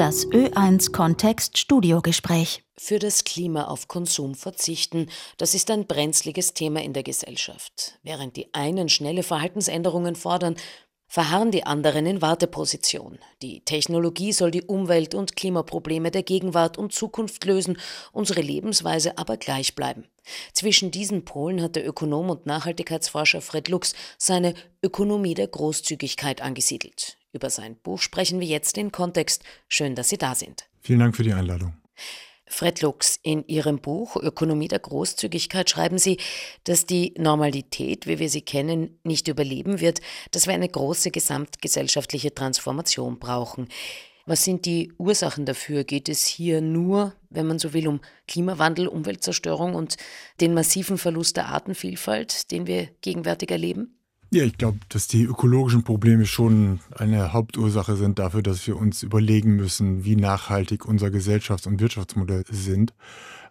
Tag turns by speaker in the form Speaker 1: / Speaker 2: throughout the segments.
Speaker 1: Das Ö1 Kontext Studiogespräch.
Speaker 2: Für das Klima auf Konsum verzichten, das ist ein brenzliges Thema in der Gesellschaft. Während die einen schnelle Verhaltensänderungen fordern, verharren die anderen in Warteposition. Die Technologie soll die Umwelt- und Klimaprobleme der Gegenwart und Zukunft lösen, unsere Lebensweise aber gleich bleiben. Zwischen diesen Polen hat der Ökonom und Nachhaltigkeitsforscher Fred Lux seine Ökonomie der Großzügigkeit angesiedelt. Über sein Buch sprechen wir jetzt in Kontext. Schön, dass Sie da sind.
Speaker 3: Vielen Dank für die Einladung.
Speaker 2: Fred Lux, in Ihrem Buch Ökonomie der Großzügigkeit schreiben Sie, dass die Normalität, wie wir sie kennen, nicht überleben wird, dass wir eine große gesamtgesellschaftliche Transformation brauchen. Was sind die Ursachen dafür? Geht es hier nur, wenn man so will, um Klimawandel, Umweltzerstörung und den massiven Verlust der Artenvielfalt, den wir gegenwärtig erleben?
Speaker 3: Ja, ich glaube, dass die ökologischen Probleme schon eine Hauptursache sind dafür, dass wir uns überlegen müssen, wie nachhaltig unser Gesellschafts- und Wirtschaftsmodell sind.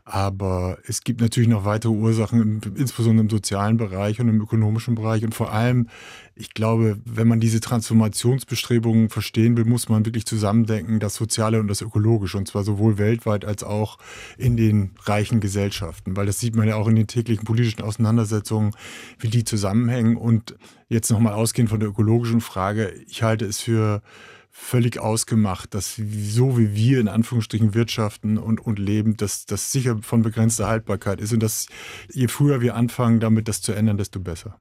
Speaker 3: Aber es gibt natürlich noch weitere Ursachen, insbesondere im sozialen Bereich und im ökonomischen Bereich. Und vor allem, ich glaube, wenn man diese Transformationsbestrebungen verstehen will, muss man wirklich zusammendenken, das Soziale und das Ökologische. Und zwar sowohl weltweit als auch in den reichen Gesellschaften. Weil das sieht man ja auch in den täglichen politischen Auseinandersetzungen, wie die zusammenhängen. Und jetzt nochmal ausgehend von der ökologischen Frage, ich halte es für völlig ausgemacht, dass so wie wir in Anführungsstrichen wirtschaften und, und leben, dass das sicher von begrenzter Haltbarkeit ist und dass je früher wir anfangen, damit das zu ändern, desto besser.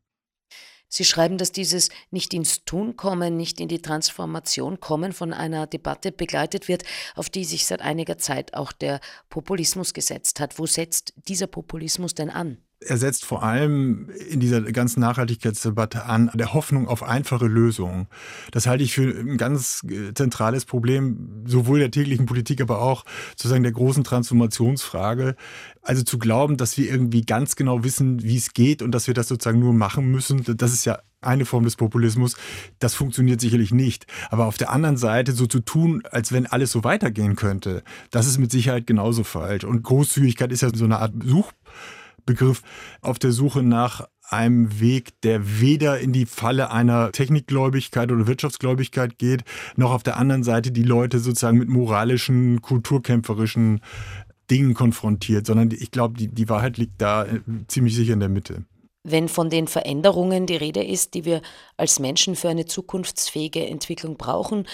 Speaker 2: Sie schreiben, dass dieses nicht ins Tun kommen, nicht in die Transformation kommen von einer Debatte begleitet wird, auf die sich seit einiger Zeit auch der Populismus gesetzt hat. Wo setzt dieser Populismus denn an?
Speaker 3: Er setzt vor allem in dieser ganzen Nachhaltigkeitsdebatte an der Hoffnung auf einfache Lösungen. Das halte ich für ein ganz äh, zentrales Problem, sowohl der täglichen Politik, aber auch sozusagen der großen Transformationsfrage. Also zu glauben, dass wir irgendwie ganz genau wissen, wie es geht und dass wir das sozusagen nur machen müssen, das ist ja eine Form des Populismus. Das funktioniert sicherlich nicht. Aber auf der anderen Seite so zu tun, als wenn alles so weitergehen könnte, das ist mit Sicherheit genauso falsch. Und Großzügigkeit ist ja so eine Art Such Begriff auf der Suche nach einem Weg, der weder in die Falle einer Technikgläubigkeit oder Wirtschaftsgläubigkeit geht, noch auf der anderen Seite die Leute sozusagen mit moralischen, kulturkämpferischen Dingen konfrontiert, sondern ich glaube, die, die Wahrheit liegt da äh, ziemlich sicher in der Mitte.
Speaker 2: Wenn von den Veränderungen die Rede ist, die wir als Menschen für eine zukunftsfähige Entwicklung brauchen,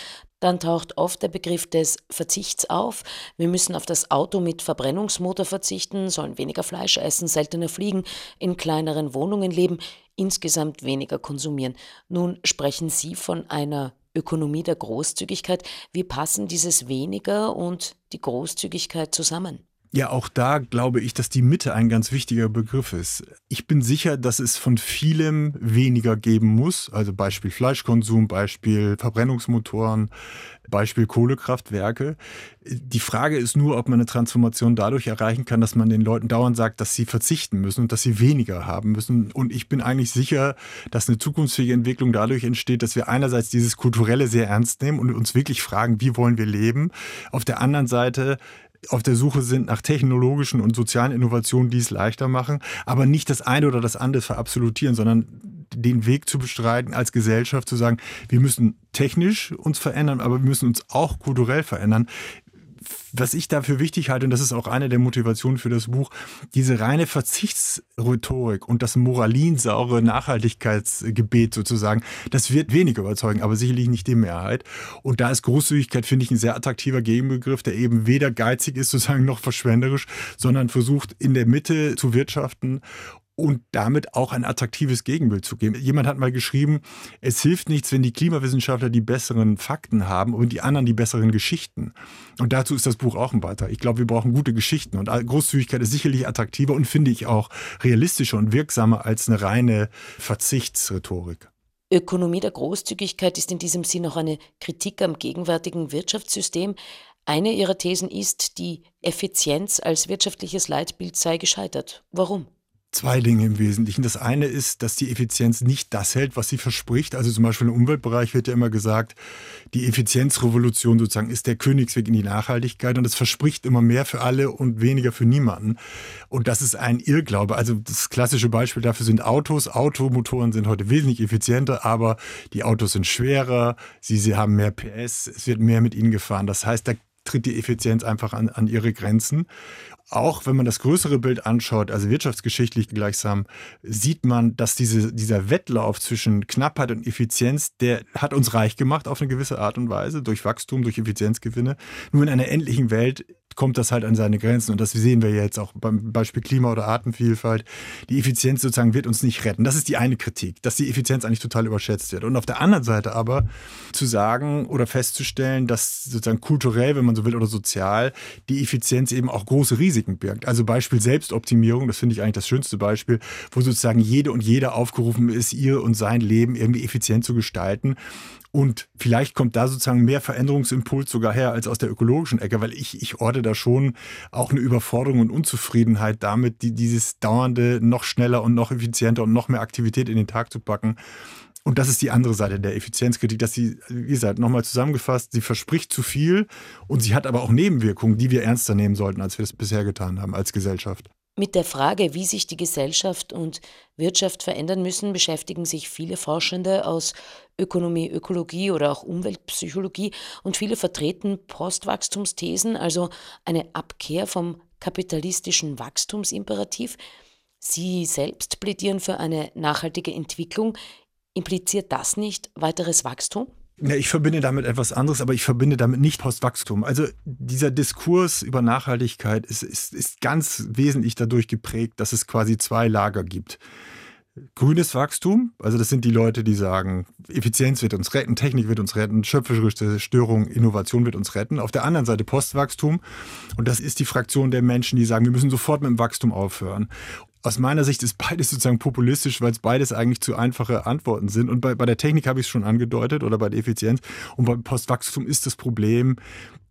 Speaker 2: dann taucht oft der Begriff des Verzichts auf. Wir müssen auf das Auto mit Verbrennungsmotor verzichten, sollen weniger Fleisch essen, seltener fliegen, in kleineren Wohnungen leben, insgesamt weniger konsumieren. Nun sprechen Sie von einer Ökonomie der Großzügigkeit. Wie passen dieses weniger und die Großzügigkeit zusammen?
Speaker 3: Ja, auch da glaube ich, dass die Mitte ein ganz wichtiger Begriff ist. Ich bin sicher, dass es von vielem weniger geben muss. Also Beispiel Fleischkonsum, Beispiel Verbrennungsmotoren, Beispiel Kohlekraftwerke. Die Frage ist nur, ob man eine Transformation dadurch erreichen kann, dass man den Leuten dauernd sagt, dass sie verzichten müssen und dass sie weniger haben müssen. Und ich bin eigentlich sicher, dass eine zukunftsfähige Entwicklung dadurch entsteht, dass wir einerseits dieses Kulturelle sehr ernst nehmen und uns wirklich fragen, wie wollen wir leben. Auf der anderen Seite auf der Suche sind nach technologischen und sozialen Innovationen, die es leichter machen, aber nicht das eine oder das andere verabsolutieren, sondern den Weg zu bestreiten, als Gesellschaft zu sagen, wir müssen technisch uns verändern, aber wir müssen uns auch kulturell verändern was ich dafür wichtig halte, und das ist auch eine der Motivationen für das Buch, diese reine Verzichtsrhetorik und das moralinsaure Nachhaltigkeitsgebet sozusagen, das wird wenig überzeugen, aber sicherlich nicht die Mehrheit. Und da ist Großzügigkeit, finde ich, ein sehr attraktiver Gegenbegriff, der eben weder geizig ist, sozusagen, noch verschwenderisch, sondern versucht, in der Mitte zu wirtschaften und damit auch ein attraktives Gegenbild zu geben. Jemand hat mal geschrieben, es hilft nichts, wenn die Klimawissenschaftler die besseren Fakten haben und die anderen die besseren Geschichten. Und dazu ist das Buch auch ein Beitrag. Ich glaube, wir brauchen gute Geschichten und Großzügigkeit ist sicherlich attraktiver und finde ich auch realistischer und wirksamer als eine reine Verzichtsrhetorik.
Speaker 2: Ökonomie der Großzügigkeit ist in diesem Sinn auch eine Kritik am gegenwärtigen Wirtschaftssystem. Eine ihrer Thesen ist, die Effizienz als wirtschaftliches Leitbild sei gescheitert. Warum?
Speaker 3: Zwei Dinge im Wesentlichen. Das eine ist, dass die Effizienz nicht das hält, was sie verspricht. Also zum Beispiel im Umweltbereich wird ja immer gesagt, die Effizienzrevolution sozusagen ist der Königsweg in die Nachhaltigkeit und es verspricht immer mehr für alle und weniger für niemanden. Und das ist ein Irrglaube. Also das klassische Beispiel dafür sind Autos. Automotoren sind heute wesentlich effizienter, aber die Autos sind schwerer, sie, sie haben mehr PS, es wird mehr mit ihnen gefahren. Das heißt, da tritt die Effizienz einfach an, an ihre Grenzen auch wenn man das größere Bild anschaut, also wirtschaftsgeschichtlich gleichsam, sieht man, dass diese, dieser Wettlauf zwischen Knappheit und Effizienz, der hat uns reich gemacht auf eine gewisse Art und Weise, durch Wachstum, durch Effizienzgewinne. Nur in einer endlichen Welt kommt das halt an seine Grenzen. Und das sehen wir jetzt auch beim Beispiel Klima oder Artenvielfalt. Die Effizienz sozusagen wird uns nicht retten. Das ist die eine Kritik, dass die Effizienz eigentlich total überschätzt wird. Und auf der anderen Seite aber zu sagen oder festzustellen, dass sozusagen kulturell, wenn man so will, oder sozial, die Effizienz eben auch große Risiken birgt. Also Beispiel Selbstoptimierung, das finde ich eigentlich das schönste Beispiel, wo sozusagen jede und jeder aufgerufen ist, ihr und sein Leben irgendwie effizient zu gestalten. Und vielleicht kommt da sozusagen mehr Veränderungsimpuls sogar her als aus der ökologischen Ecke, weil ich, ich orte da schon auch eine Überforderung und Unzufriedenheit damit, die, dieses dauernde noch schneller und noch effizienter und noch mehr Aktivität in den Tag zu packen. Und das ist die andere Seite der Effizienzkritik, dass sie, wie gesagt, nochmal zusammengefasst, sie verspricht zu viel und sie hat aber auch Nebenwirkungen, die wir ernster nehmen sollten, als wir es bisher getan haben als Gesellschaft.
Speaker 2: Mit der Frage, wie sich die Gesellschaft und Wirtschaft verändern müssen, beschäftigen sich viele Forschende aus Ökonomie, Ökologie oder auch Umweltpsychologie und viele vertreten Postwachstumsthesen, also eine Abkehr vom kapitalistischen Wachstumsimperativ. Sie selbst plädieren für eine nachhaltige Entwicklung. Impliziert das nicht weiteres Wachstum?
Speaker 3: Ja, ich verbinde damit etwas anderes, aber ich verbinde damit nicht Postwachstum. Also dieser Diskurs über Nachhaltigkeit ist, ist, ist ganz wesentlich dadurch geprägt, dass es quasi zwei Lager gibt. Grünes Wachstum, also das sind die Leute, die sagen, Effizienz wird uns retten, Technik wird uns retten, schöpferische Störung, Innovation wird uns retten. Auf der anderen Seite Postwachstum und das ist die Fraktion der Menschen, die sagen, wir müssen sofort mit dem Wachstum aufhören aus meiner Sicht ist beides sozusagen populistisch, weil es beides eigentlich zu einfache Antworten sind. Und bei, bei der Technik habe ich es schon angedeutet oder bei der Effizienz. Und beim Postwachstum ist das Problem,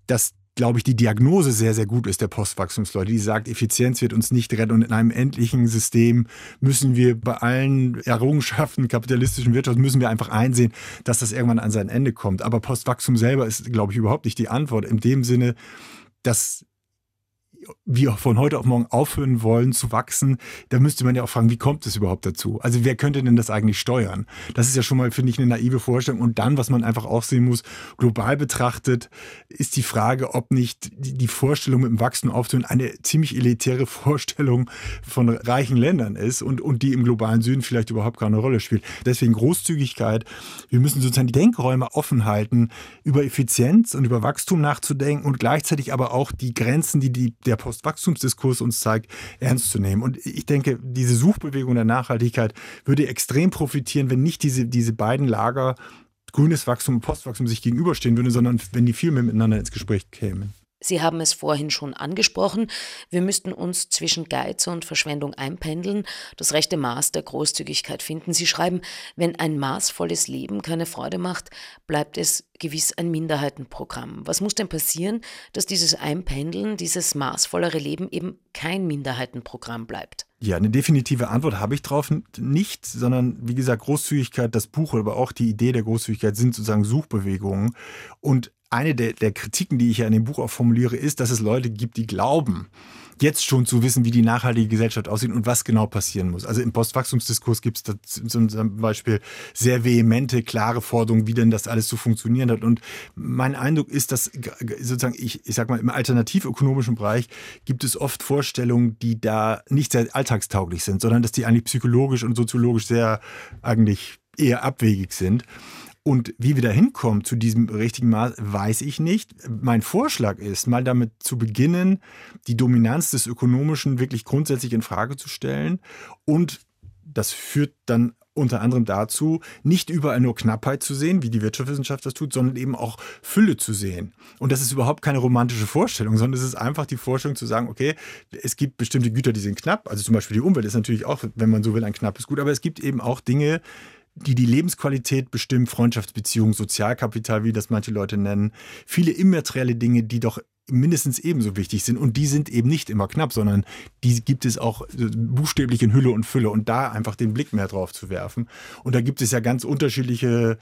Speaker 3: dass glaube ich, die Diagnose sehr, sehr gut ist der Postwachstumsleute, die sagt, Effizienz wird uns nicht retten und in einem endlichen System müssen wir bei allen Errungenschaften kapitalistischen Wirtschaft müssen wir einfach einsehen, dass das irgendwann an sein Ende kommt. Aber Postwachstum selber ist, glaube ich, überhaupt nicht die Antwort. In dem Sinne, dass wir von heute auf morgen aufhören wollen zu wachsen, da müsste man ja auch fragen, wie kommt es überhaupt dazu? Also wer könnte denn das eigentlich steuern? Das ist ja schon mal, finde ich, eine naive Vorstellung. Und dann, was man einfach auch sehen muss, global betrachtet, ist die Frage, ob nicht die Vorstellung mit dem Wachstum aufzuhören eine ziemlich elitäre Vorstellung von reichen Ländern ist und, und die im globalen Süden vielleicht überhaupt keine Rolle spielt. Deswegen Großzügigkeit. Wir müssen sozusagen die Denkräume offen halten, über Effizienz und über Wachstum nachzudenken und gleichzeitig aber auch die Grenzen, die, die der Postwachstumsdiskurs uns zeigt, ernst zu nehmen. Und ich denke, diese Suchbewegung der Nachhaltigkeit würde extrem profitieren, wenn nicht diese, diese beiden Lager grünes Wachstum und Postwachstum sich gegenüberstehen würden, sondern wenn die viel mehr miteinander ins Gespräch kämen.
Speaker 2: Sie haben es vorhin schon angesprochen, wir müssten uns zwischen Geiz und Verschwendung einpendeln, das rechte Maß der Großzügigkeit finden. Sie schreiben, wenn ein maßvolles Leben keine Freude macht, bleibt es gewiss ein Minderheitenprogramm. Was muss denn passieren, dass dieses Einpendeln, dieses maßvollere Leben eben kein Minderheitenprogramm bleibt?
Speaker 3: Ja, eine definitive Antwort habe ich drauf nicht, sondern wie gesagt, Großzügigkeit, das Buch, aber auch die Idee der Großzügigkeit sind sozusagen Suchbewegungen. Und eine der, der Kritiken, die ich ja in dem Buch auch formuliere, ist, dass es Leute gibt, die glauben, jetzt schon zu wissen, wie die nachhaltige Gesellschaft aussieht und was genau passieren muss. Also im Postwachstumsdiskurs gibt es zum Beispiel sehr vehemente, klare Forderungen, wie denn das alles zu funktionieren hat. Und mein Eindruck ist, dass sozusagen, ich, ich sag mal, im alternativökonomischen Bereich gibt es oft Vorstellungen, die da nicht sehr alltagstauglich sind, sondern dass die eigentlich psychologisch und soziologisch sehr eigentlich eher abwegig sind. Und wie wir da hinkommen zu diesem richtigen Maß, weiß ich nicht. Mein Vorschlag ist, mal damit zu beginnen, die Dominanz des Ökonomischen wirklich grundsätzlich in Frage zu stellen. Und das führt dann unter anderem dazu, nicht überall nur Knappheit zu sehen, wie die Wirtschaftswissenschaft das tut, sondern eben auch Fülle zu sehen. Und das ist überhaupt keine romantische Vorstellung, sondern es ist einfach die Vorstellung zu sagen, okay, es gibt bestimmte Güter, die sind knapp. Also zum Beispiel die Umwelt ist natürlich auch, wenn man so will, ein knappes Gut, aber es gibt eben auch Dinge, die die Lebensqualität bestimmen, Freundschaftsbeziehungen, Sozialkapital, wie das manche Leute nennen, viele immaterielle Dinge, die doch mindestens ebenso wichtig sind. Und die sind eben nicht immer knapp, sondern die gibt es auch äh, buchstäblich in Hülle und Fülle. Und da einfach den Blick mehr drauf zu werfen. Und da gibt es ja ganz unterschiedliche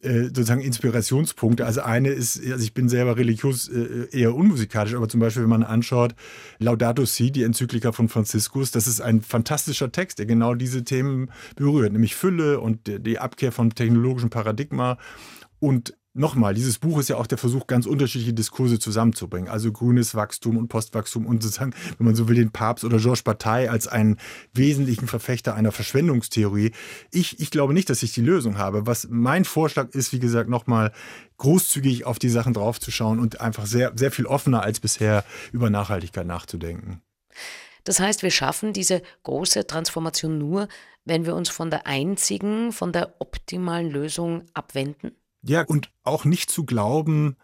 Speaker 3: äh, sozusagen Inspirationspunkte. Also eine ist, also ich bin selber religiös äh, eher unmusikalisch, aber zum Beispiel, wenn man anschaut, Laudato Si, die Enzyklika von Franziskus, das ist ein fantastischer Text, der genau diese Themen berührt, nämlich Fülle und die Abkehr vom technologischen Paradigma und Nochmal, dieses Buch ist ja auch der Versuch, ganz unterschiedliche Diskurse zusammenzubringen. Also grünes Wachstum und Postwachstum und sozusagen, wenn man so will, den Papst oder Georges Bataille als einen wesentlichen Verfechter einer Verschwendungstheorie. Ich, ich glaube nicht, dass ich die Lösung habe. Was mein Vorschlag ist, wie gesagt, nochmal großzügig auf die Sachen draufzuschauen und einfach sehr, sehr viel offener als bisher über Nachhaltigkeit nachzudenken.
Speaker 2: Das heißt, wir schaffen diese große Transformation nur, wenn wir uns von der einzigen, von der optimalen Lösung abwenden?
Speaker 3: Ja, und auch nicht zu glauben,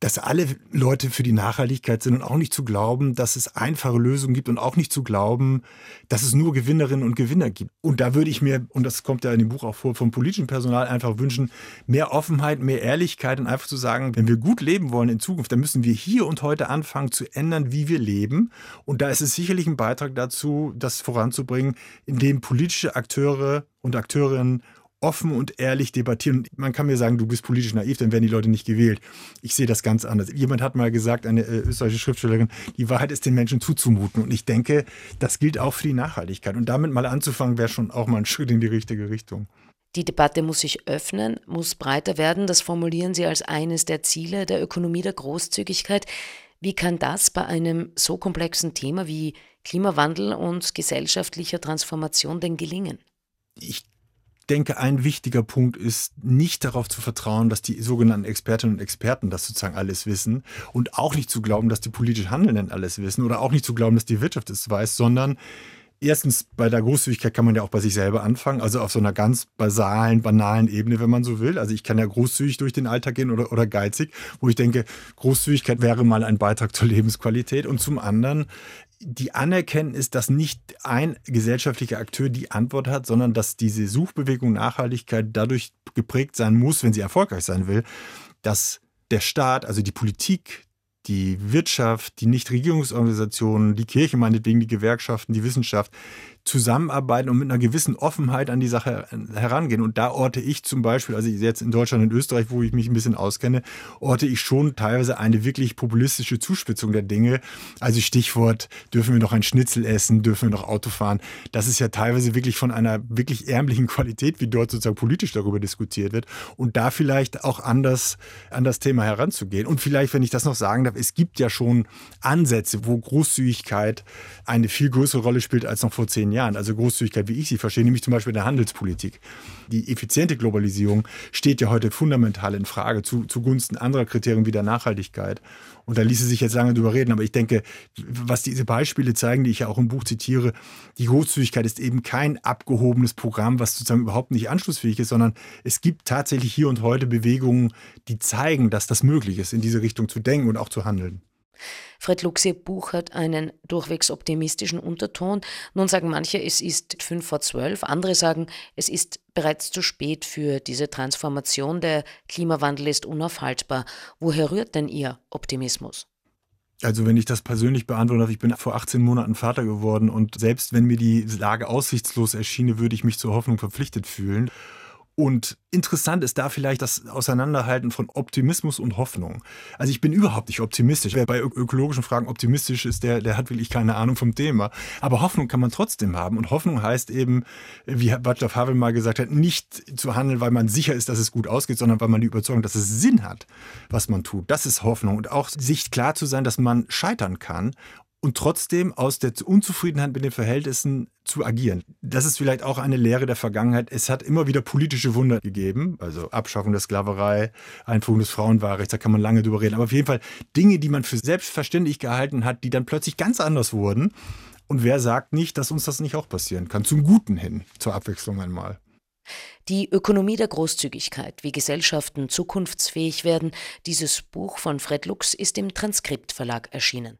Speaker 3: dass alle Leute für die Nachhaltigkeit sind und auch nicht zu glauben, dass es einfache Lösungen gibt und auch nicht zu glauben, dass es nur Gewinnerinnen und Gewinner gibt. Und da würde ich mir, und das kommt ja in dem Buch auch vor, vom politischen Personal einfach wünschen, mehr Offenheit, mehr Ehrlichkeit und einfach zu sagen, wenn wir gut leben wollen in Zukunft, dann müssen wir hier und heute anfangen zu ändern, wie wir leben. Und da ist es sicherlich ein Beitrag dazu, das voranzubringen, indem politische Akteure und Akteurinnen offen und ehrlich debattieren. Man kann mir sagen, du bist politisch naiv, dann werden die Leute nicht gewählt. Ich sehe das ganz anders. Jemand hat mal gesagt, eine äh, österreichische Schriftstellerin, die Wahrheit ist den Menschen zuzumuten. Und ich denke, das gilt auch für die Nachhaltigkeit. Und damit mal anzufangen, wäre schon auch mal ein Schritt in die richtige Richtung.
Speaker 2: Die Debatte muss sich öffnen, muss breiter werden. Das formulieren Sie als eines der Ziele der Ökonomie der Großzügigkeit. Wie kann das bei einem so komplexen Thema wie Klimawandel und gesellschaftlicher Transformation denn gelingen?
Speaker 3: Ich denke, ein wichtiger Punkt ist, nicht darauf zu vertrauen, dass die sogenannten Expertinnen und Experten das sozusagen alles wissen und auch nicht zu glauben, dass die politisch Handelnden alles wissen oder auch nicht zu glauben, dass die Wirtschaft es weiß, sondern erstens bei der Großzügigkeit kann man ja auch bei sich selber anfangen, also auf so einer ganz basalen, banalen Ebene, wenn man so will. Also ich kann ja großzügig durch den Alltag gehen oder, oder geizig, wo ich denke, Großzügigkeit wäre mal ein Beitrag zur Lebensqualität. Und zum anderen die Anerkenntnis, dass nicht ein gesellschaftlicher Akteur die Antwort hat, sondern dass diese Suchbewegung Nachhaltigkeit dadurch geprägt sein muss, wenn sie erfolgreich sein will, dass der Staat, also die Politik, die Wirtschaft, die Nichtregierungsorganisationen, die Kirche meinetwegen, die Gewerkschaften, die Wissenschaft zusammenarbeiten und mit einer gewissen Offenheit an die Sache herangehen. Und da orte ich zum Beispiel, also jetzt in Deutschland und Österreich, wo ich mich ein bisschen auskenne, orte ich schon teilweise eine wirklich populistische Zuspitzung der Dinge. Also Stichwort, dürfen wir noch ein Schnitzel essen, dürfen wir noch Auto fahren. Das ist ja teilweise wirklich von einer wirklich ärmlichen Qualität, wie dort sozusagen politisch darüber diskutiert wird. Und da vielleicht auch anders an das Thema heranzugehen. Und vielleicht, wenn ich das noch sagen darf, es gibt ja schon Ansätze, wo Großzügigkeit eine viel größere Rolle spielt als noch vor zehn Jahren. Jahren, also Großzügigkeit, wie ich sie verstehe, nämlich zum Beispiel in der Handelspolitik. Die effiziente Globalisierung steht ja heute fundamental in Frage zu, zugunsten anderer Kriterien wie der Nachhaltigkeit. Und da ließe sich jetzt lange drüber reden, aber ich denke, was diese Beispiele zeigen, die ich ja auch im Buch zitiere, die Großzügigkeit ist eben kein abgehobenes Programm, was sozusagen überhaupt nicht anschlussfähig ist, sondern es gibt tatsächlich hier und heute Bewegungen, die zeigen, dass das möglich ist, in diese Richtung zu denken und auch zu handeln.
Speaker 2: Fred Luxe Buch hat einen durchwegs optimistischen Unterton. Nun sagen manche, es ist fünf vor zwölf, andere sagen, es ist bereits zu spät für diese Transformation. Der Klimawandel ist unaufhaltbar. Woher rührt denn Ihr Optimismus?
Speaker 3: Also wenn ich das persönlich beantworten darf, ich bin vor 18 Monaten Vater geworden und selbst wenn mir die Lage aussichtslos erschiene, würde ich mich zur Hoffnung verpflichtet fühlen. Und interessant ist da vielleicht das Auseinanderhalten von Optimismus und Hoffnung. Also ich bin überhaupt nicht optimistisch. Wer bei ökologischen Fragen optimistisch ist, der, der hat wirklich keine Ahnung vom Thema. Aber Hoffnung kann man trotzdem haben. Und Hoffnung heißt eben, wie Václav Havel mal gesagt hat, nicht zu handeln, weil man sicher ist, dass es gut ausgeht, sondern weil man die Überzeugung, dass es Sinn hat, was man tut. Das ist Hoffnung. Und auch sich klar zu sein, dass man scheitern kann und trotzdem aus der Unzufriedenheit mit den Verhältnissen zu agieren. Das ist vielleicht auch eine Lehre der Vergangenheit. Es hat immer wieder politische Wunder gegeben, also Abschaffung der Sklaverei, Einführung des Frauenwahlrechts, da kann man lange drüber reden. Aber auf jeden Fall Dinge, die man für selbstverständlich gehalten hat, die dann plötzlich ganz anders wurden. Und wer sagt nicht, dass uns das nicht auch passieren kann? Zum Guten hin, zur Abwechslung einmal.
Speaker 2: Die Ökonomie der Großzügigkeit, wie Gesellschaften zukunftsfähig werden, dieses Buch von Fred Lux ist im Transkriptverlag erschienen.